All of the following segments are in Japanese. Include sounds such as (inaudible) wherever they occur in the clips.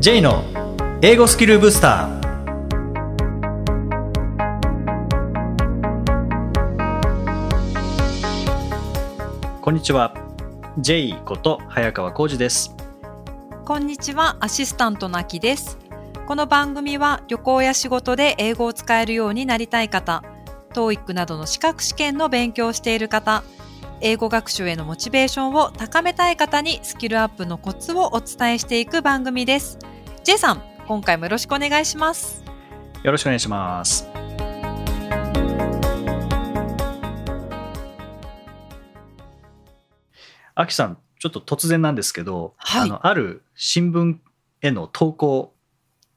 J の英語スキルブスター。こんにちは。J こと早川浩二です。こんにちは、アシスタントのきです。この番組は旅行や仕事で英語を使えるようになりたい方、TOEIC などの資格試験の勉強をしている方、英語学習へのモチベーションを高めたい方にスキルアップのコツをお伝えしていく番組です。J さん、今回もよろしくお願いします。よろしくお願いしますあきさんちょっと突然なんですけど、はいあのある新聞への投稿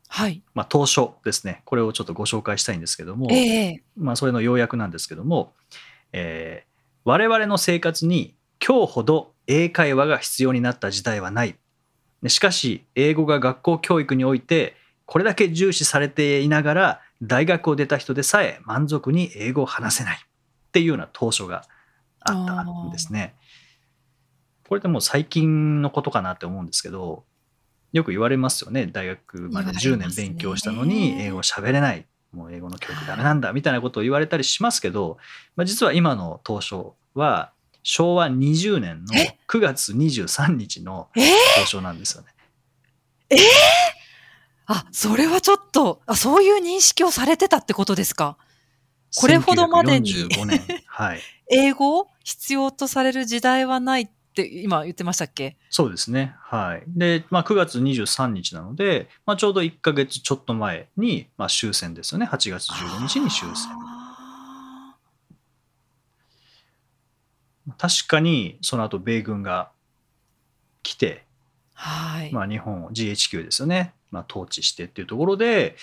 はい。まあ、当初ですねこれをちょっとご紹介したいんですけども、ええまあ、それの要約なんですけども、えー我々の生活に今日ほど英会話が必要になった時代はない。でしかし、英語が学校教育においてこれだけ重視されていながら、大学を出た人でさえ満足に英語を話せないっていうような当初があったんですね。これってもう最近のことかなって思うんですけど、よく言われますよね。大学まで10年勉強したのに英語喋れない。もう英語の教育ダメなんだみたいなことを言われたりしますけど、まあ、実は今の当初は昭和20年のえ？9月23日のえ？え当初なんですよね。あ、それはちょっと、あ、そういう認識をされてたってことですか？これほどまでに1945年。はい。(laughs) 英語を必要とされる時代はないって今言ってましたっけ？そうですね。はい。で、まあ、9月23日なので、まあ、ちょうど1ヶ月ちょっと前に、まあ、終戦ですよね。8月15日に終戦。あ確かに、その後、米軍が来て、ーはい。まあ、日本を GHQ ですよね、まあ、統治してっていうところで、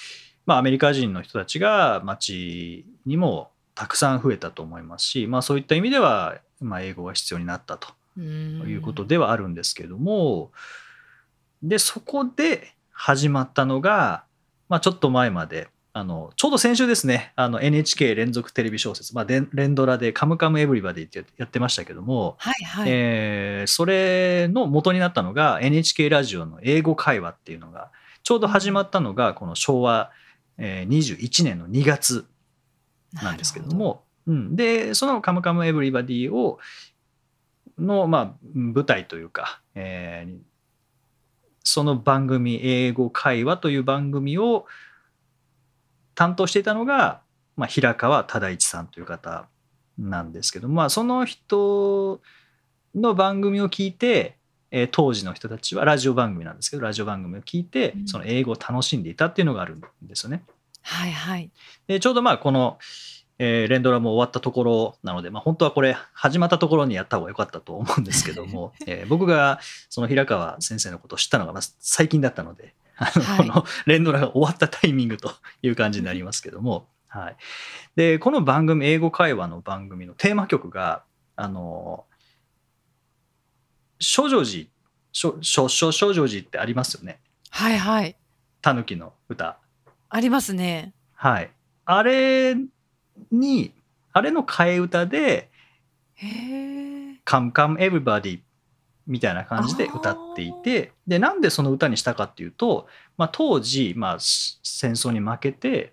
まあ、アメリカ人の人たちが街にもたくさん増えたと思いますし、まあ、そういった意味では、まあ、英語が必要になったとうーん。いうことではあるんですけれども、でそこで始まったのが、まあ、ちょっと前まであのちょうど先週ですねあの NHK 連続テレビ小説、まあ、連連ドラで「カムカムエヴリバディ」ってやってましたけども、はいはい。えーそれの元になったのが NHK ラジオの英語会話っていうのがちょうど始まったのがこの昭和えー21年の2月なんですけどもうん、でその「カムカムエヴリバディ」をの、まあ、舞台というか、えーその番組「英語会話」という番組を担当していたのが、まあ、平川忠一さんという方なんですけど、まあ、その人の番組を聞いて、えー当時の人たちはラジオ番組なんですけどラジオ番組を聞いてうんその英語を楽しんでいたっていうのがあるんですよね。はいはい。でちょうどまあこの、えー連ドラも終わったところなので、まあ、本当はこれ始まったところにやった方が良かったと思うんですけども、(laughs) えー僕がその平川先生のことを知ったのがまあ最近だったのであの、はいこの連ドラが終わったタイミングという感じになりますけども、はい、でこの番組英語会話の番組のテーマ曲があの少女寺少少少少女寺ってありますよねはいはい。タヌキの歌。ありますね。はい。あれに、あれの替え歌で。Come Come Everybody みたいな感じで歌っていて、で、なんでその歌にしたかっていうと、まあ、当時、まあ、し戦争に負けて、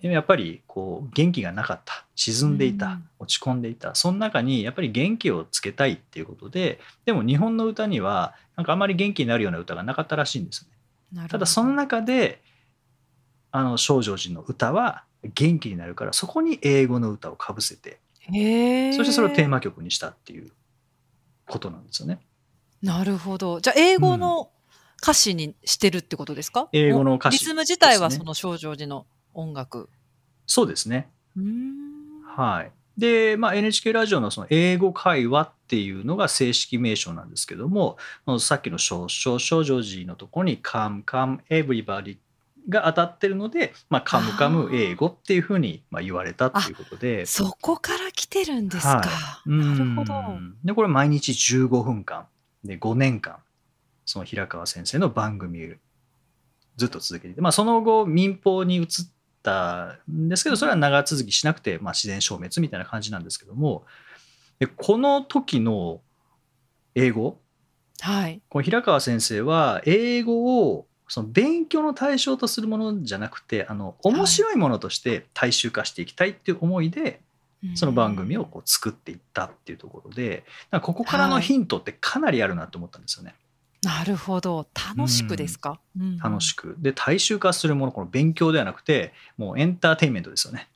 やっぱりこう元気がなかった。沈んでいた、うん。落ち込んでいた。その中にやっぱり元気をつけたいっていうことででも日本の歌にはなんかあまり元気になるような歌がなかったらしいんですよね。ただその中であの少女寺の歌は元気になるからそこに英語の歌をかぶせて。そしてそれをテーマ曲にしたっていうことなんですよね。なるほど。じゃあ、英語の歌詞にしてるってことですか、英語の歌詞リズム自体はその少女寺の音楽？そうですね。はい。で、まあ、NHK ラジオのその英語会話っていうのが正式名称なんですけども、さっきの少々少女寺のところに Come Come Everybody が当たってるので、まあ、カムカム英語っていうふうにまあ言われたっていうことで。そこから来てるんですか。はい。なるほど。うん。でこれ毎日15分間。で5年間。その平川先生の番組をずっと続けていて、まあ、その後民放に移ったんですけどそれは長続きしなくて、まあ、自然消滅みたいな感じなんですけども。でこの時の英語？はい。この平川先生は英語をその勉強の対象とするものじゃなくてあの面白いものとして大衆化していきたいっていう思いで、その番組をこう作っていったっていうところでここからのヒントってかなりあるなと思ったんですよね。なるほど。楽しくですか、うん、楽しく。で大衆化するものこの勉強ではなくてもうエンターテインメントですよね。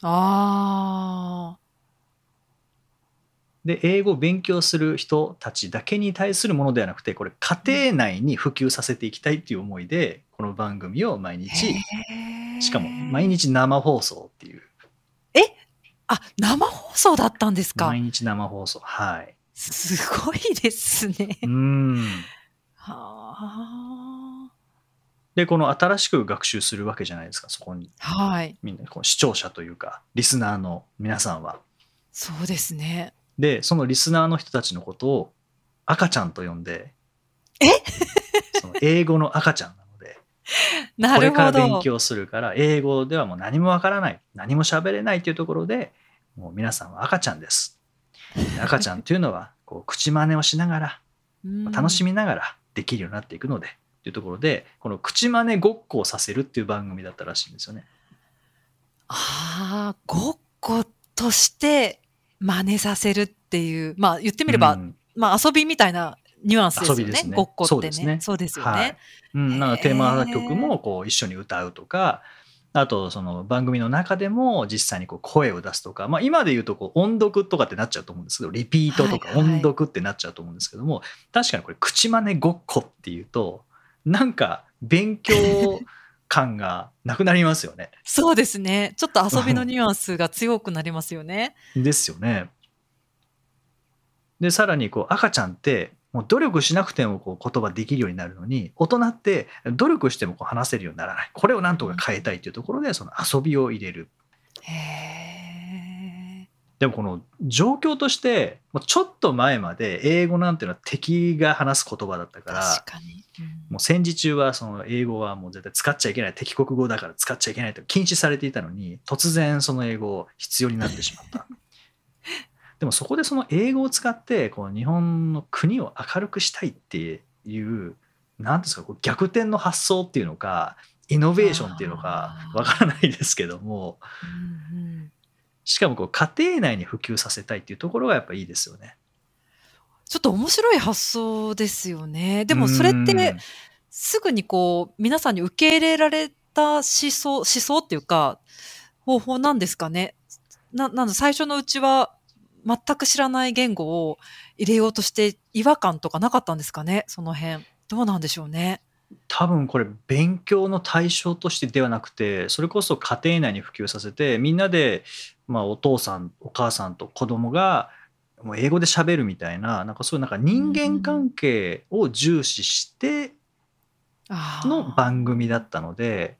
あで英語を勉強する人たちだけに対するものではなくてこれ家庭内に普及させていきたいっていう思いでこの番組を毎日しかも毎日生放送っていう。え？あ生放送だったんですか？毎日生放送。はい。すごいですね。うん。はあ。でこの新しく学習するわけじゃないですかそこに。はい。みんなこう視聴者というかリスナーの皆さんは。そうですねでそのリスナーの人たちのことを赤ちゃんと呼んでえ？その英語の赤ちゃんなので (laughs) なこれからるほど勉強するから英語ではもう何もわからない何も喋れないというところでもう皆さんは赤ちゃんです。で (laughs) 赤ちゃんというのはこう口真似をしながら楽しみみながらできるようになっていくのでというところでこの口真似ごっこをさせるっていう番組だったらしいんですよね。ああごっことして真似させるっていうまあ言ってみれば、うん。まあ遊びみたいなニュアンスですよね。ね。ごっこってね。そうですね。ね、はい。うん、なんかテーマ曲もこう一緒に歌うとかあとその番組の中でも実際にこう声を出すとか、まあ、今で言うとこう音読とかってなっちゃうと思うんですけどリピートとかはいはい。音読ってなっちゃうと思うんですけども、確かにこれ口真似ごっこっていうとなんか勉強感がなくなりますよね。そうですね。ちょっと遊びのニュアンスが強くなりますよね。ですよね。でさらにこう赤ちゃんってもう努力しなくてもこう言葉できるようになるのに大人って努力してもこう話せるようにならない。これをなんとか変えたいというところでその遊びを入れる。へえでもこの状況としてもうちょっと前まで英語なんていうのは敵が話す言葉だったから確かに、うん。もう戦時中はその英語はもう絶対使っちゃいけない敵国語だから使っちゃいけないと禁止されていたのに突然その英語必要になってしまった。(laughs) でもそこでその英語を使ってこう日本の国を明るくしたいっていう何ですかこう逆転の発想っていうのかイノベーションっていうのかわからないですけども。うんうんしかもこう家庭内に普及させたいっていうところがやっぱいいですよね。ちょっと面白い発想ですよね。でもそれってうん。すぐにこう皆さんに受け入れられた思想思想っていうか方法なんですかね？ななんだ最初のうちは全く知らない言語を入れようとして違和感とかなかったんですかね？その辺。どうなんでしょうね？多分これ勉強の対象としてではなくてそれこそ家庭内に普及させてみんなで、まあ、お父さんお母さんと子供がもう英語で喋るみたいななんかそういうなんか人間関係を重視しての番組だったので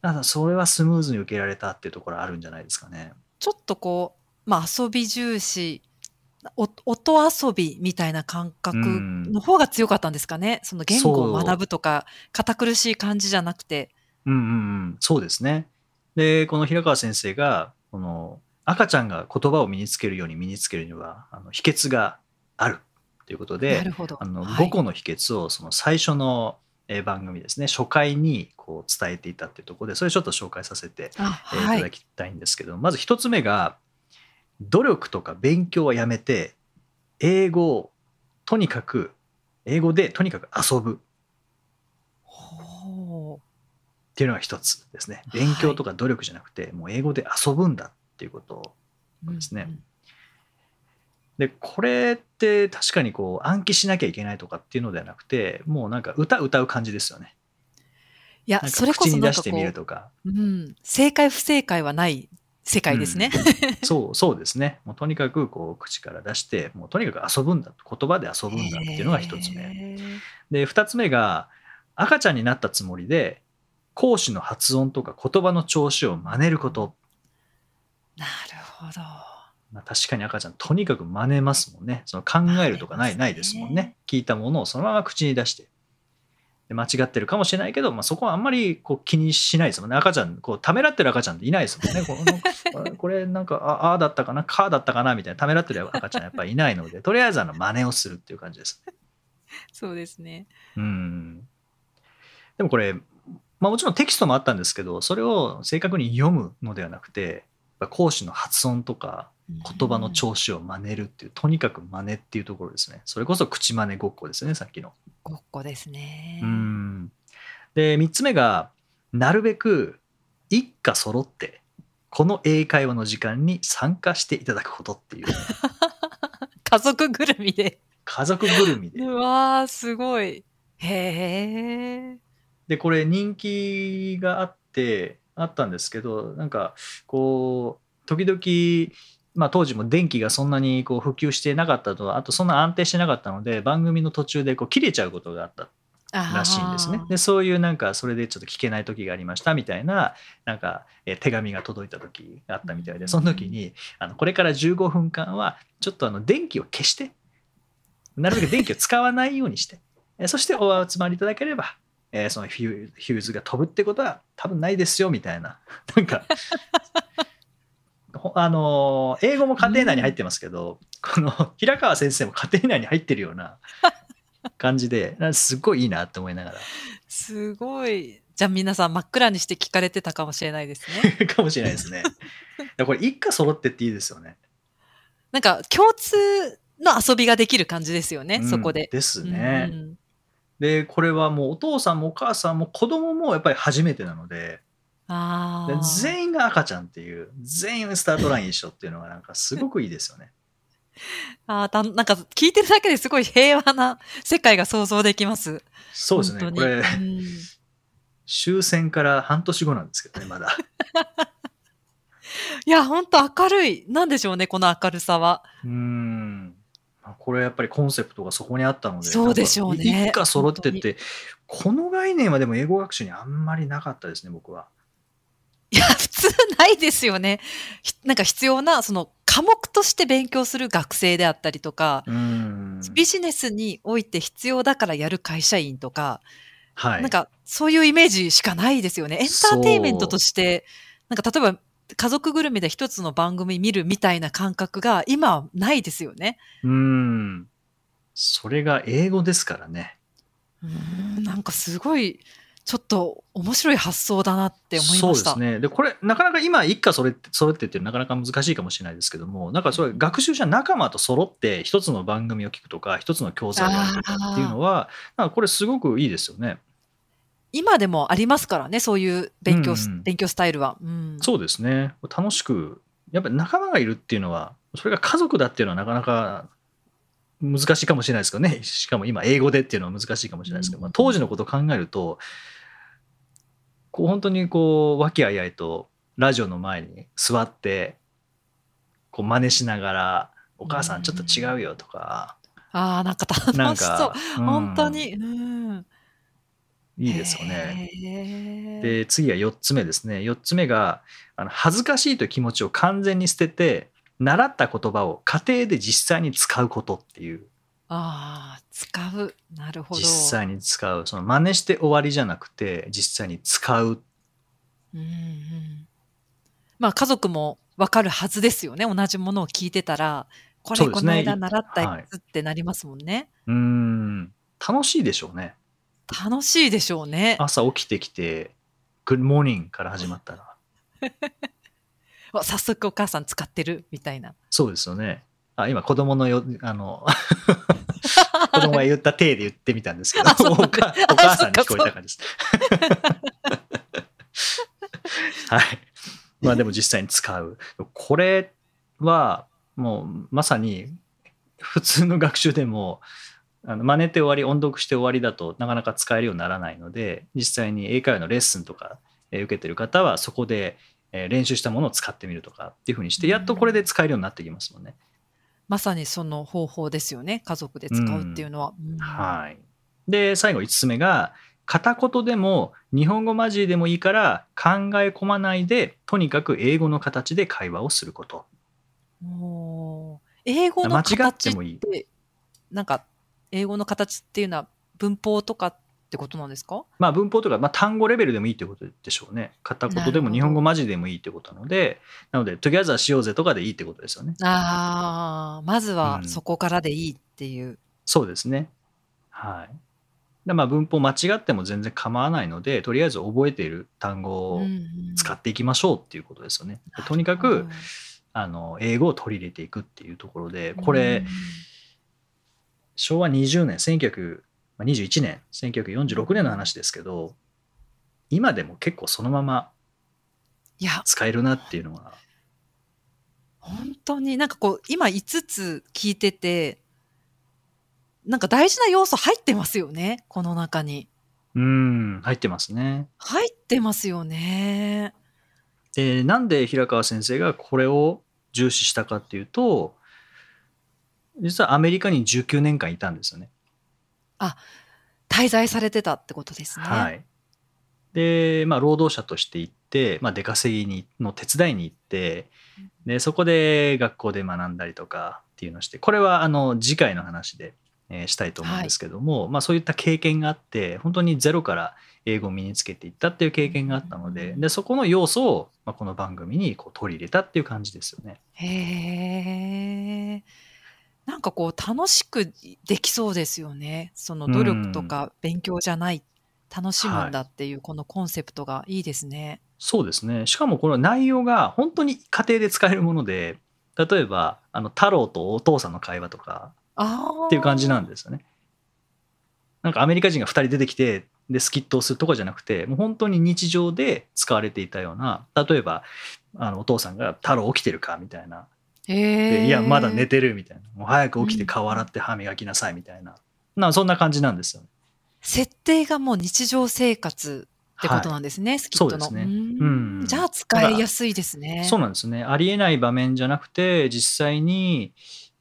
なんかそれはスムーズに受けられたっていうところあるんじゃないですかね。ちょっとこう、まあ、遊び重視お音遊びみたいな感覚の方が強かったんですかね、その言語を学ぶとか堅苦しい感じじゃなくて。うんうんうん、そうですね。でこの平川先生がこの赤ちゃんが言葉を身につけるように身につけるにはあの秘訣があるということなでるほど。あのはい。5個の秘訣をその最初のえー番組ですね初回にこう伝えていたっていうところでそれちょっと紹介させてい。はいただきたいんですけど、まず一つ目が努力とか勉強はやめて英語をとにかく英語でとにかく遊ぶ。っていうのが一つですね。はい。勉強とか努力じゃなくて、もう英語で遊ぶんだっていうことですね。うんうん。でこれって確かにこう暗記しなきゃいけないとかっていうのではなくてもうなんか歌歌う感じですよね。いやそれこそ口に出してみるとか。うん、正解不正解はない世界ですね、そうそうですね。(laughs) もうとにかくこう口から出してもうとにかく遊ぶんだ言葉で遊ぶんだっていうのが一つ目。で二つ目が赤ちゃんになったつもりで講師の発音とか言葉の調子を真似ること、なるほど。まあ、確かに赤ちゃんとにかく真似ますもんね。その考えるとかない,、ないですもんね。聞いたものをそのまま口に出して。で間違ってるかもしれないけど、まあ、そこはあんまりこう気にしないですもんね。赤ちゃんこうためらってる赤ちゃんっていないですもんね。この (laughs) これなんかああーだったかな？かーだったかな？みたいな。ためらってる赤ちゃんやっぱりいないのでとりあえずあの真似をするっていう感じです。そうですね。うん。でもこれ、まあ、もちろんテキストもあったんですけどそれを正確に読むのではなくて講師の発音とか言葉の調子を真似るっていうとにかく真似っていうところですねそれこそ口真似ごっこですねさっきの。ごっこですね。うんで3つ目がなるべく一家揃ってこの英会話の時間に参加していただくことっていう (laughs) 家族ぐるみで。家族ぐるみでうわー、すごい。へえ。でこれ人気があってあったんですけどなんかこう時々まあ、当時も電気がそんなにこう普及してなかったとあとそんな安定してなかったので番組の途中でこう切れちゃうことがあったらしいんですね。でそういうなんかそれでちょっと聞けない時がありましたみたいななんかえ手紙が届いた時があったみたいでその時にあのこれから15分間はちょっとあの電気を消してなるべく電気を使わないようにしてえそしてお集まりいただければえー、そのヒューズが飛ぶってことは多分ないですよみたいな。なんかあの英語も家庭内に入ってますけど、この (laughs) 平川先生も家庭内に入ってるような感じですごいいいなって思いながら。すごい。じゃあ皆さん真っ暗にして聞かれてたかもしれないですね。(laughs) かもしれないですね。これ一家揃ってっていいですよね。なんか共通の遊びができる感じですよね、うんそこで。ですね。うんでこれはもうお父さんもお母さんも子供もやっぱり初めてなのででああ。全員が赤ちゃんっていう全員スタートライン一緒っていうのがなんかすごくいいですよね。(laughs) あーたなんか聞いてるだけですごい平和な世界が想像できます。そうですねこれうん終戦から半年後なんですけどねまだ。(laughs) いや、本当明るい。なんでしょうね、この明るさは。うーんまあこれやっぱりコンセプトがそこにあったのでそうでしょうね一家揃ってってこの概念はでも英語学習にあんまりなかったですね僕は。いや、普通ないですよね。ひなんか必要な、その科目として勉強する学生であったりとか、ビジネスにおいて必要だからやる会社員とか、はい、なんかそういうイメージしかないですよね。エンターテインメントとして、なんか例えば家族ぐるみで一つの番組見るみたいな感覚が今はないですよね。うーんそれが英語ですからね。うーん、なんかすごい、ちょっと面白い発想だなって思いました。そうですね。で、これ、なかなか今、一家それって、揃ってってなかなか難しいかもしれないですけども、なんかそれ、学習者仲間と揃って、一つの番組を聞くとか、一つの教材をやるとかっていうのは、なんかこれすごくいいですよね。今でもありますからね、そういう勉強,、うんうん勉強スタイルは。うん、そうですね。楽しく、やっぱり仲間がいるっていうのは、それが家族だっていうのはなかなか難しいかもしれないですけどね。しかも今、英語でっていうのは難しいかもしれないですけど、まあ、当時のことを考えると、こう本当にこう、和気あいあいとラジオの前に座って、こう真似しながら、お母さんちょっと違うよとか、ああ、なんか楽しそうか。、うん本当に。うん。いいですよね。ねで次が4つ目ですね4つ目があの恥ずかしいという気持ちを完全に捨てて習った言葉を家庭で実際に使うことっていうああ、使う。なるほど。実際に使うその真似して終わりじゃなくて実際に使ううんうん。まあ家族もわかるはずですよね。同じものを聞いてたら、これねこの間習ったやつってなりますもんね。うーん楽しいでしょうね楽しいでしょうね。朝起きてきて「Good morning」から始まったらわ (laughs) 早速お母さん使ってるみたいな。そうですよねあ今子供のよあの (laughs) 子供が言った体で言ってみたんですけど (laughs) おだ母お母さんに聞こえた感じです。はい。まあでも実際に使う。これはもうまさに普通の学習でもあの真似て終わり音読して終わりだとなかなか使えるようにならないので実際に英会話のレッスンとか、えー受けてる方はそこで、えー練習したものを使ってみるとかっていうふうにしてやっとこれで使えるようになってきますもんね。まさにその方法ですよね。家族で使うっていうのは。うんはい。で、最後5つ目が、片言でも日本語交じりでもいいから考え込まないで、とにかく英語の形で会話をすること。英語の間違って形でもいいて、なんか、英語の形っていうのは文法とかってことなんですか？まあ文法とか、まあ、単語レベルでもいいってことでしょうね。片言でも日本語交じりでもいいってことなので、なので、 together しようぜとかでいいってことですよね。ああ、まずはうんそこからでいいっていう。そうですね。はい。でまあ、文法間違っても全然構わないのでとりあえず覚えている単語を使っていきましょうっていうことですよね。とにかくあの英語を取り入れていくっていうところでこれ、昭和20年1921年1946年の話ですけど今でも結構そのまま使えるなっていうのは。本当になんかこう今5つ聞いててなんか大事な要素入ってますよね、この中に。うん、入ってますね。入ってますよね。で、なんで平川先生がこれを重視したかっていうと、実はアメリカに19年間いたんですよね。あ、滞在されてたってことですね。はい。で、まあ、労働者として行って、まあ、出稼ぎにの手伝いに行って、で、そこで学校で学んだりとかっていうのをして、これはあの次回の話でえしたいと思うんですけども、はい、まあ、そういった経験があって本当にゼロから英語を身につけていったっていう経験があったのででそこの要素を、まあ、この番組にこう取り入れたっていう感じですよね。へえ。なんかこう楽しくできそうですよね。その努力とか勉強じゃない、楽しむんだっていうこのコンセプトがいいですね。そうですね。しかもこの内容が本当に家庭で使えるもので、例えばあの太郎とお父さんの会話とか、っていう感じなんですよね。なんかアメリカ人が2人出てきてでスキットをするとかじゃなくてもう本当に日常で使われていたような例えばあのお父さんが「太郎起きてるか?」みたいな「いやまだ寝てる」みたいな「もう早く起きて顔洗って歯磨きなさい」みたいな、うん、なそんな感じなんですよ、ね。設定がもう日常生活ってことなんですね、はい、スキットの。そうですね。うん。じゃあ使いやすいですね。そうなんですね。ありえない場面じゃなくて実際に、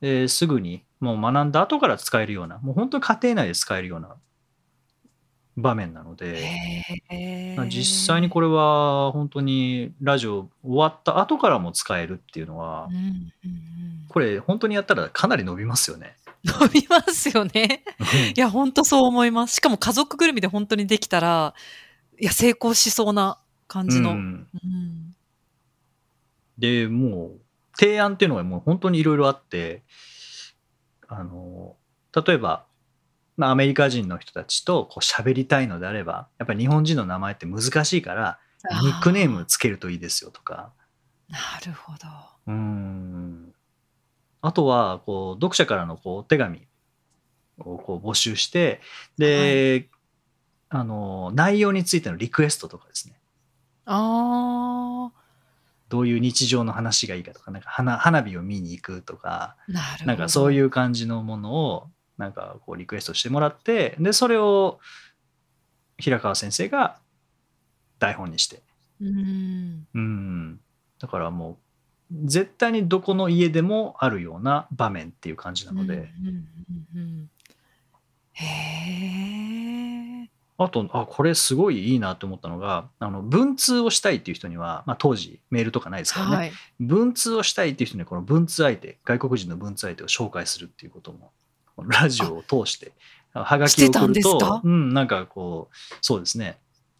えー、すぐにもう学んだ後から使えるような、もう本当に家庭内で使えるような場面なので、実際にこれは本当にラジオ終わった後からも使えるっていうのは、うんうんうん、これ本当にやったらかなり伸びますよね。伸びますよね。いや、本当そう思います。しかも家族ぐるみで本当にできたら、いや、成功しそうな感じの。うん、うん、で、もう、提案っていうのがもう本当にいろいろあって、あの例えば、まあ、アメリカ人の人たちとこう喋りたいのであればやっぱり日本人の名前って難しいからニックネームつけるといいですよとか。なるほど。うんあとはこう読者からのこうお手紙をこう募集してで、はい、あの内容についてのリクエストとかですね。ああ。どういう日常の話がいいかとかなんか花花火を見に行くとかなんかそういう感じのものをなんかこうリクエストしてもらってでそれを平川先生が台本にして。うん。だからもう絶対にどこの家でもあるような場面っていう感じなので。へえ。あと、あ、これすごいいいなと思ったのが、あの、文通をしたいっていう人には、まあ当時メールとかないですからね、はい、文通をしたいっていう人にはこの文通相手、外国人の文通相手を紹介するっていうことも、ラジオを通して、はがきを送ると、うん、なんかこう、そうですね。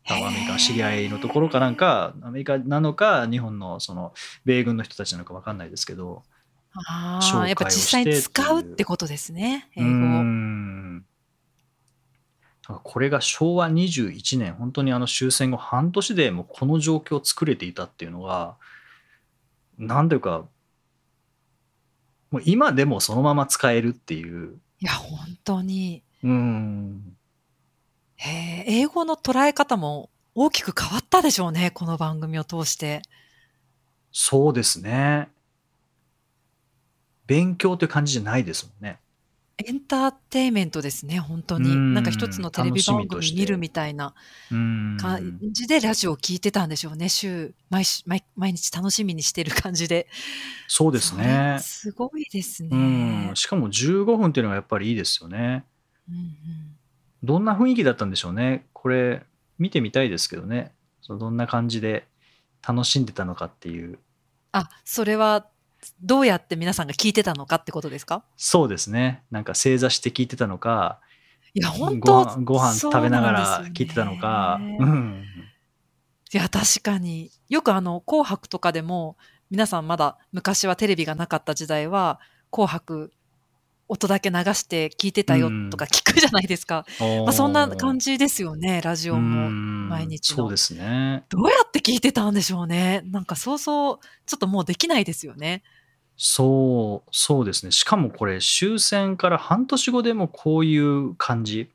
アメリカの知り合いのところかなんか、アメリカなのか、日本のその米軍の人たちなのか分かんないですけど、ああ、やっぱ実際に使うってことですね、英語。これが昭和21年本当にあの終戦後半年でもこの状況を作れていたっていうのが何ていうかもう今でもそのまま使えるっていういや本当に。うん。へえ英語の捉え方も大きく変わったでしょうねこの番組を通して。そうですね。勉強という感じじゃないですもんねエンターテインメントですね、本当に。んなんか一つのテレビ番組見るみたいな感じでラジオを聞いてたんでしょうね。週毎毎毎日楽しみにしてる感じで。そうですね。すごいですね。しかも15分っていうのがやっぱりいいですよね。うんうん、どんな雰囲気だったんでしょうね。これ見てみたいですけどね。そのどんな感じで楽しんでたのかっていう。あ、それはどうやって皆さんが聞いてたのかってことですか？そうですね。なんか正座して聞いてたのか、いや、本当ご飯食べながら聞いてたのか。うん、いや、確かに。よくあの、紅白とかでも、皆さんまだ昔はテレビがなかった時代は、紅白音だけ流して聞いてたよとか聞くじゃないですか。まあ、そんな感じですよね、ラジオも毎日の。そうですね。どうやって聞いてたんでしょうね。なんかそうそう、ちょっともうできないですよね。そう、そうですね。しかもこれ終戦から半年後でもこういう感じ。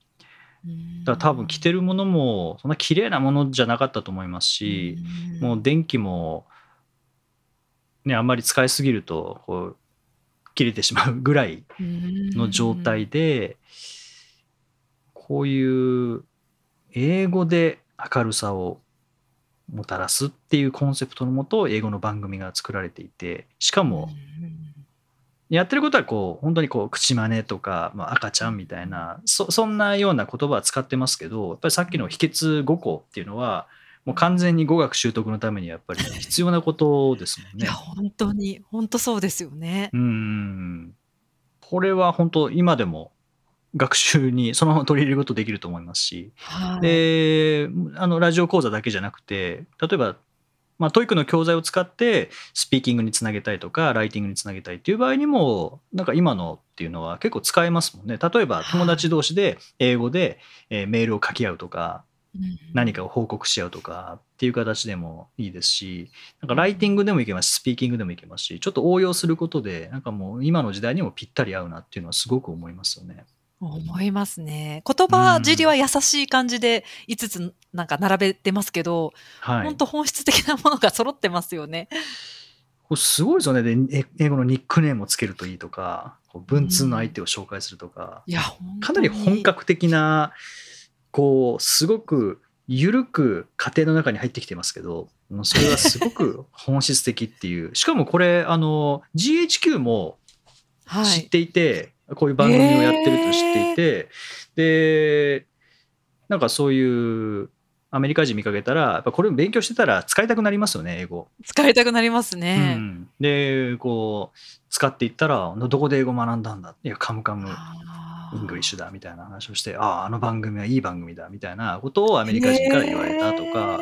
だ多分着てるものもそんな綺麗なものじゃなかったと思いますし、もう電気もねあんまり使いすぎるとこう切れてしまうぐらいの状態でこういう英語で明るさをもたらすっていうコンセプトのもと英語の番組が作られていてしかもやってることはこう本当にこう口真似とか、まあ、赤ちゃんみたいなそんなような言葉は使ってますけどやっぱりさっきの秘訣5個っていうのはもう完全に語学習得のためにやっぱり (laughs) 必要なことですもんね。いや本当に本当そうですよね。うんこれは本当今でも学習にそのまま取り入れることできると思いますし、はい、であのラジオ講座だけじゃなくて例えばまあ、 TOEIC の教材を使ってスピーキングにつなげたいとかライティングにつなげたいっていう場合にもなんか今のっていうのは結構使えますもんね例えば友達同士で英語でメールを書き合うとか何かを報告し合うとかっていう形でもいいですし、なんかライティングでもいけますし、スピーキングでもいけますし、ちょっと応用することで、なんかもう今の時代にもぴったり合うなっていうのはすごく思いますよね。思いますね。言葉尻は優しい感じで5つなんか並べてますけど、はい、本当本質的なものが揃ってますよね。これすごいですよねで。英語のニックネームをつけるといいとか、文通の相手を紹介するとか、いやかなり本格的なこうすごく緩く家庭の中に入ってきてますけどそれはすごく (laughs) 本質的っていう。しかもこれあの GHQ も知っていて、はい、こういう番組をやってると知っていて、えー、でなんかそういうアメリカ人見かけたらやっぱこれ勉強してたら使いたくなりますよね英語。使いたくなりますね、うん、でこう使っていったらどこで英語学んだんだ？いや Come Come English だみたいな話をしてあああの番組はいい番組だみたいなことをアメリカ人から言われたとか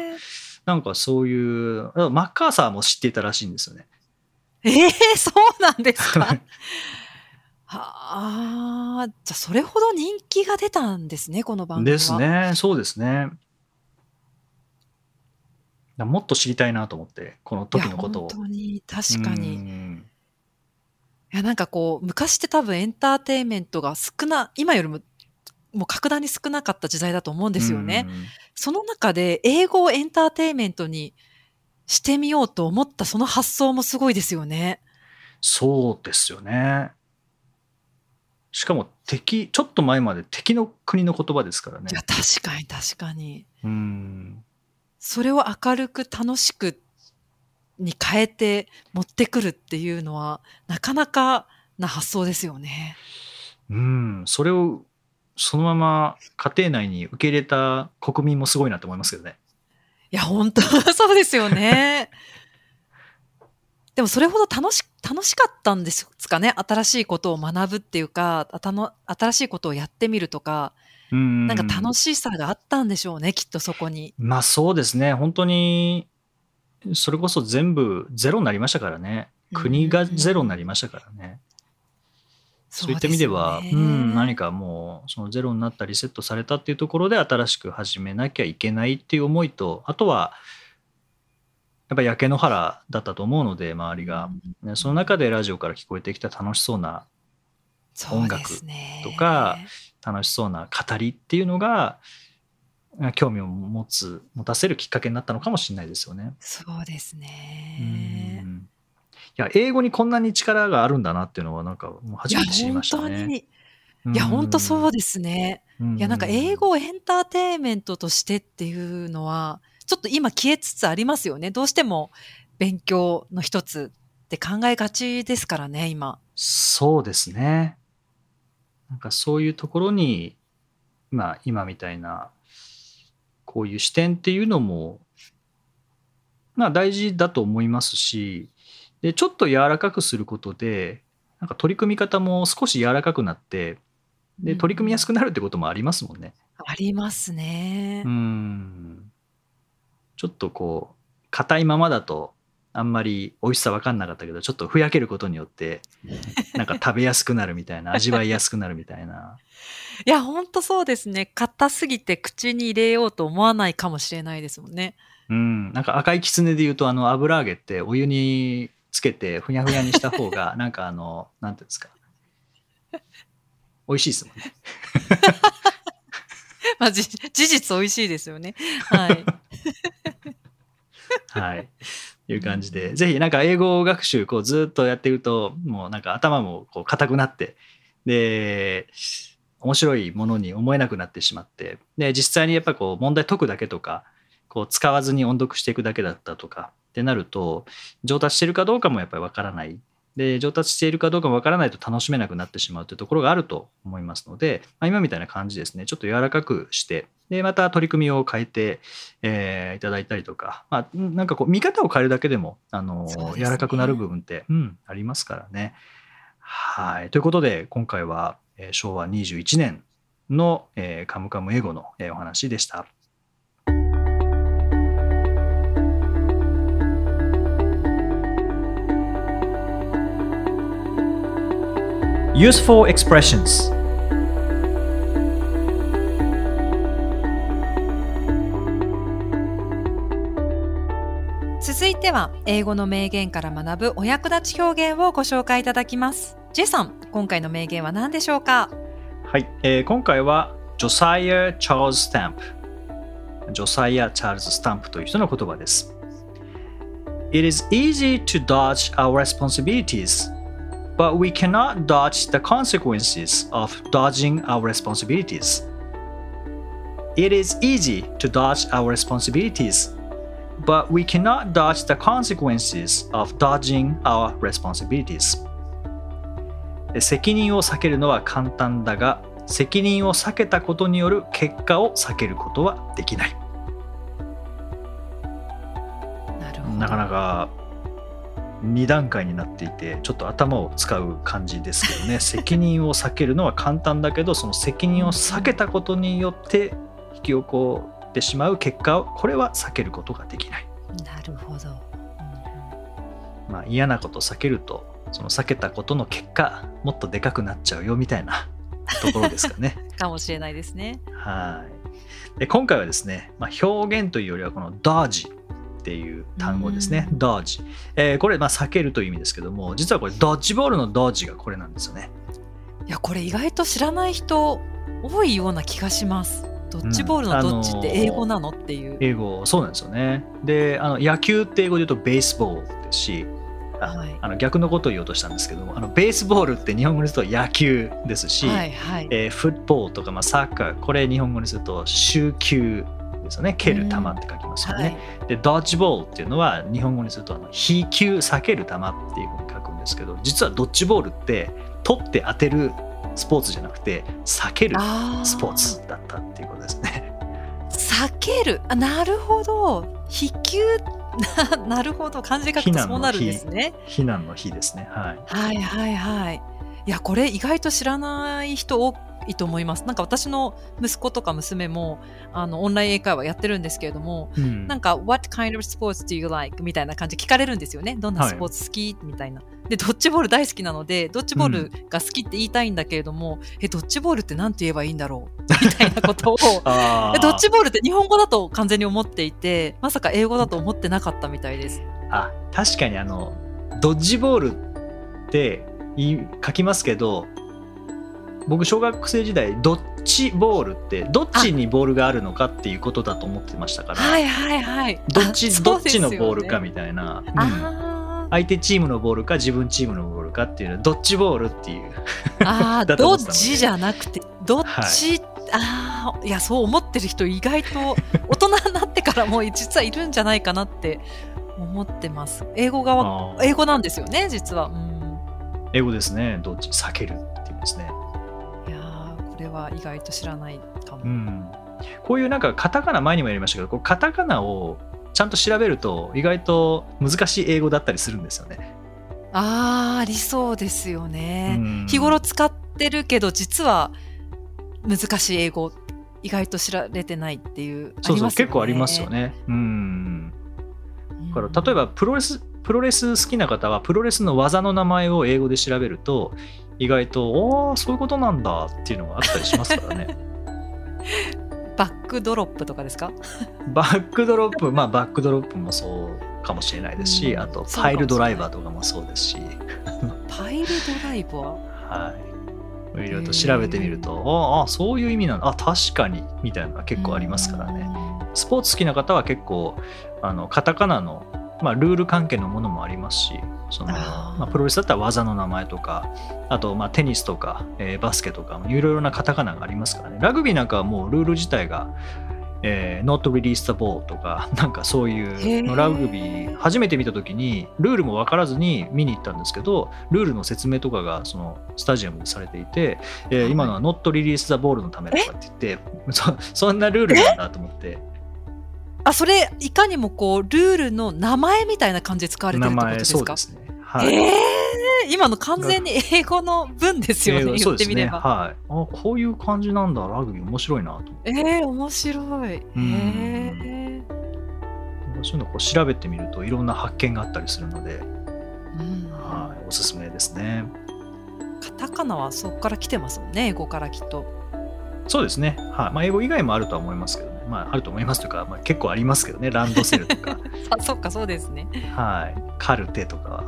なんかそういうマッカーサーも知っていたらしいんですよね。ええー、そうなんですか？はあ、じゃあそれほど人気が出たんですね、この番組は。ですね、そうですね。もっと知りたいなと思って、この時のことを。本当に、確かに。いや、なんかこう、昔って多分エンターテインメントが少な、今よりも、もう格段に少なかった時代だと思うんですよね。その中で、英語をエンターテインメントにしてみようと思ったその発想もすごいですよね。そうですよね。しかも敵、ちょっと前まで敵の国の言葉ですからね。いや、確かに確かに。うん。それを明るく楽しくに変えて持ってくるっていうのは、なかなかな発想ですよね。うん、それをそのまま家庭内に受け入れた国民もすごいなと思いますけどね。いや、本当そうですよね。(laughs) でもそれほど楽し、楽しかったんですかね？新しいことを学ぶっていうか、あたの新しいことをやってみるとか、うんなんか楽しさがあったんでしょうね、きっとそこに。まあそうですね。本当にそれこそ全部ゼロになりましたからね。国がゼロになりましたからね。そういった意味では、う、ね、ん、何かもうそのゼロになったリセットされたっていうところで新しく始めなきゃいけないっていう思いとあとはやっぱ焼け野原だったと思うので周りが、ね、その中でラジオから聞こえてきた楽しそうな音楽とか、楽しそうな語りっていうのが興味を持つ持たせるきっかけになったのかもしれないですよね。そうですね。いや英語にこんなに力があるんだなっていうのはなんかもう初めて知りましたね。いや本当そうですね。いやなんか英語をエンターテインメントとしてっていうのはちょっと今消えつつありますよね。どうしても勉強の一つって考えがちですからね今。そうですね。なんかそういうところにまあ今みたいなこういう視点っていうのも、まあ大事だと思いますし、で、ちょっと柔らかくすることで、なんか取り組み方も少し柔らかくなって、で、取り組みやすくなるってこともありますもんね。ありますね。うん。ちょっとこう、硬いままだと、あんまり美味しさ分かんなかったけどちょっとふやけることによって (laughs) なんか食べやすくなるみたいな味わいやすくなるみたいな (laughs) いや、ほんとそうですね。硬すぎて口に入れようと思わないかもしれないですもんね。うんなんか赤いきつねで言うとあの油揚げってお湯につけてふにゃふにゃにした方が (laughs) なんかあのなんていうんですか美味しいですもんねまあ、じ事実美味しいですよね。はい。はい。いう感じで、ぜひなんか英語学習こうずっとやってると、もうなんか頭もこう硬くなって、で、面白いものに思えなくなってしまって、で、実際にやっぱこう問題解くだけとか、こう使わずに音読していくだけだったとか。ってなると、上達してるかどうかもやっぱりわからない。で、上達しているかどうかもわからないと楽しめなくなってしまうというところがあると思いますので、まあ、今みたいな感じですね、ちょっと柔らかくして、で、また取り組みを変えて、えーいただいたりとか、まあ、んなんかこう見方を変えるだけでも、あのそうですね柔らかくなる部分って、うん、ありますからね。はい。ということで、今回は、えー昭和21年の、えーカムカム英語の、えーお話でした。Useful expressions 続いては、英語の名言から学ぶお役立ち表現をご紹介いただきます。J さん、今回の名言は何でしょうかはい、えー今回はジョサイア・チャールズ・スタンプジョサイア・チャールズ・スタンプという人の言葉です It is easy to dodge our responsibilities but we cannot dodge the consequences of dodging our responsibilities It is easy to dodge our responsibilities but we cannot dodge the consequences of dodging our responsibilities. 責任を避けるのは簡単だが責任を避けたことによる結果を避けることはできない。なるほど。なかなか2段階になっていてちょっと頭を使う感じですけどね。(laughs) 責任を避けるのは簡単だけどその責任を避けたことによって引き起こってしまう結果をこれは避けることができない、なるほど。まあ、嫌なことを避けるとその避けたことの結果もっとでかくなっちゃうよみたいな (laughs) ところですかねかもしれないですね。はい。で今回はですね、まあ、表現というよりはこの dodge っていう単語ですね。うん dodge。えーこれ、まあ、避けるという意味ですけども、実はこれ、ドッジボールの dodge がこれなんですよね。いや、これ意外と知らない人多いような気がします。ドッジボールのどっちって英語なのっていう。英語、そうなんですよね。で、あの野球って英語で言うとベースボールですし、あはいあの逆のことを言おうとしたんですけども、あのベースボールって日本語にすると野球ですし、はいはい。えーフットボールとか、まあ、サッカー、これ日本語にすると集球ですよね。蹴る球って書きますよね。はい。で、ドッジボールっていうのは日本語にするとあの飛球、避ける球っていうふうに書くんですけど、実はドッジボールって取って当てるスポーツじゃなくて、避けるスポーツだったっていうことですね。避ける。あなるほど。飛球な (laughs) なるほど。漢字書くとそうなるんですね。避難の日ですね。はい。はいはいはい。いやこれ意外と知らない人多いと思います。なんか私の息子とか娘もあのオンライン英会話やってるんですけれどもうん。なんか What kind of sports do you like? みたいな感じで聞かれるんですよね。どんなスポーツ好き、みたいな。でドッジボール大好きなのでドッジボールが好きって言いたいんだけれども、えドッジボールって何て言えばいいんだろう？みたいなことを (laughs) ドッジボールって日本語だと完全に思っていてまさか英語だと思ってなかったみたいです。あ確かにあのドッジボールって書きますけど僕小学生時代ドッジボールってどっちにボールがあるのかっていうことだと思ってましたから、はいはいはい。どっちあどっちのボール。かみたいな、うんあ相手チームのボールか自分チームのボールかっていうのはどっちボールっていうーあー、だとどっちじゃなくて、どっち、ああ、いや、そう思ってる人意外と大人になってからも実はいるんじゃないかなって思ってます。英語が英語なんですよね、実は。うん。英語ですねどっち避けるっていうんですね、は意外と知らないかも。うん、こういうなんかカタカナ前にもやりましたけどこうカタカナをちゃんと調べると意外と難しい英語だったりするんですよね。ああ、ありそうですよね。うん日頃使ってるけど実は難しい英語意外と知られてないっていうそうそう、ね結構ありますよね。うん。うんだから例えばプロレスプロレス好きな方はプロレスの技の名前を英語で調べると意外とおーそういうことなんだっていうのがあったりしますからね。(laughs) バックドロップとかですか？(laughs) バックドロップまあバックドロップもそうかもしれないですし、うんあとパイルドライバーとかもそうですし。パイルドライバー？はい。いろいろと調べてみるとああそういう意味なんだ。あ確かにみたいなのが結構ありますからね。スポーツ好きな方は結構あのカタカナの、まあ、ルール関係のものもありますしそのまあ、プロレスだったら技の名前とかあとまあテニスとか、えーバスケとかいろいろなカタカナがありますからね。ラグビーなんかはもうルール自体が、えー Not release the ball とか (laughs) なんかそういうラグビー初めて見た時にルールも分からずに見に行ったんですけどルールの説明とかがそのスタジアムでされていて、えーはい今のは Not release the ball のためとかって言って (laughs) そそんなルールなんだと思ってあそれいかにもこうルールの名前みたいな感じで使われてるってことですか？すね。はいえー今の完全に英語の文ですよね、言。ってみれば。はい。あこういう感じなんだ、ラグビー面白いなと思って。えー、面白い。へうんえ。そういうのをこう調べてみるといろんな発見があったりするので、うんはい、おすすめですね。カタカナはそこから来てますもんね、英語からきっと。そうですね。はい。まあ、英語以外もあるとは思いますけどね。まあ、あると思いますというか、まあ、結構ありますけどね。ランドセルとか、(laughs) あ、そっか、そうですね。はい。カルテとかは、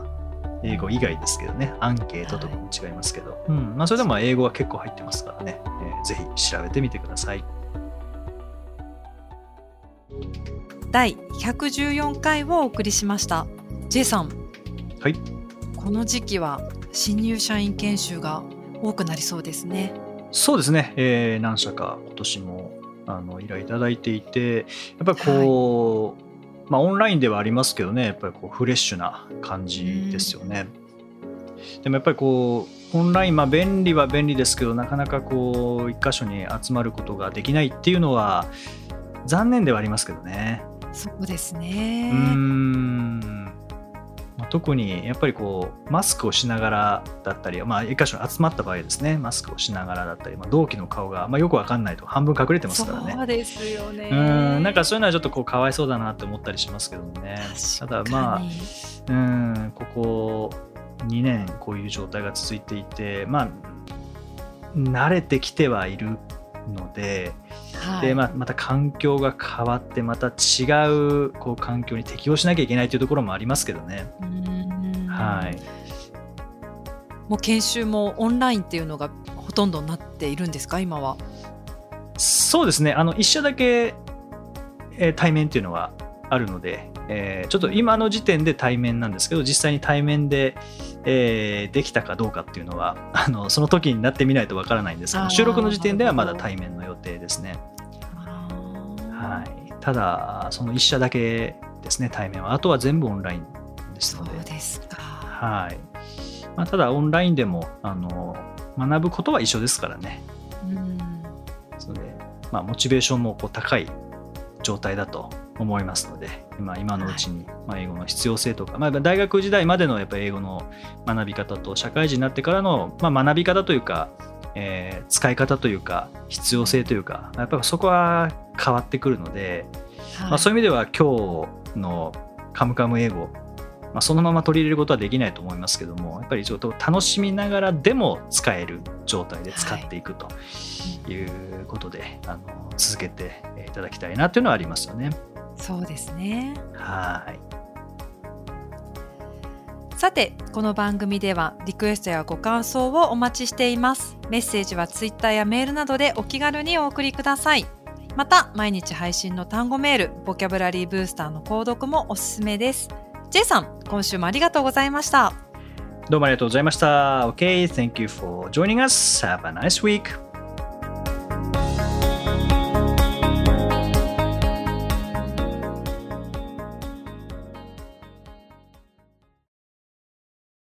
英語以外ですけどね。アンケートとかも違いますけど。うん。まあ、それでもまあ英語は結構入ってますからね。えーぜひ調べてみてください。第114回をお送りしました。J さん。はい。この時期は新入社員研修が多くなりそうですね。そうですね、えー何社か今年もあの依頼いただいていて、やっぱりこう、まあ、オンラインではありますけどね、やっぱりこうフレッシュな感じですよね。でもやっぱりこう、オンライン、まあ、便利は便利ですけど、なかなかこう、一箇所に集まることができないっていうのは、残念ではありますけどね。そうですうね。ーんまあ特にやっぱりこうマスクをしながらだったり、まあ、一箇所に集まった場合ですね。マスクをしながらだったり、まあ、同期の顔が、まあ、よくわかんないと半分隠れてますからね。そうですよね。うーん。なんかそういうのはちょっとこうかわいそうだなって思ったりしますけどもね。ただまあうーんここ2年こういう状態が続いていてまあ慣れてきてはいるので、はい。でまあ、また環境が変わってまた違うこう環境に適応しなきゃいけないというところもありますけどね。はい、もう研修もオンラインっていうのがほとんどになっているんですか？今は。そうですね。あの一社だけ、えー対面っていうのはあるので、えーちょっと今の時点で対面なんですけど実際に対面で、えーできたかどうかっていうのは (laughs) あのその時になってみないとわからないんですけど収録の時点ではまだ対面の予定ですね。ははい、ただその一社だけですね対面は。あとは全部オンラインですそので。うですか。はい。まあ、ただオンラインでもあの学ぶことは一緒ですからね。うん。それで、まあ、モチベーションもこう高い状態だと思いますので今今のうちに、まあ、英語の必要性とか、まあ、大学時代までのやっぱり英語の学び方と社会人になってからの、まあ、学び方というか、えー使い方というか必要性というかやっぱりそこは変わってくるので、はい。まあ、そういう意味では今日の「カムカム英語」まあ、そのまま取り入れることはできないと思いますけどもやっぱりちょっと楽しみながらでも使える状態で使っていくということで、あの続けていただきたいなというのはありますよね。そうですね。はいさて、この番組ではリクエストやご感想をお待ちしています。メッセージはツイッターやメールなどでお気軽にお送りください。また、毎日配信の単語メール、ボキャブラリーブースターの購読もおすすめです。J さん、今週もありがとうございました。どうもありがとうございました。OK, thank you for joining us. Have a nice week.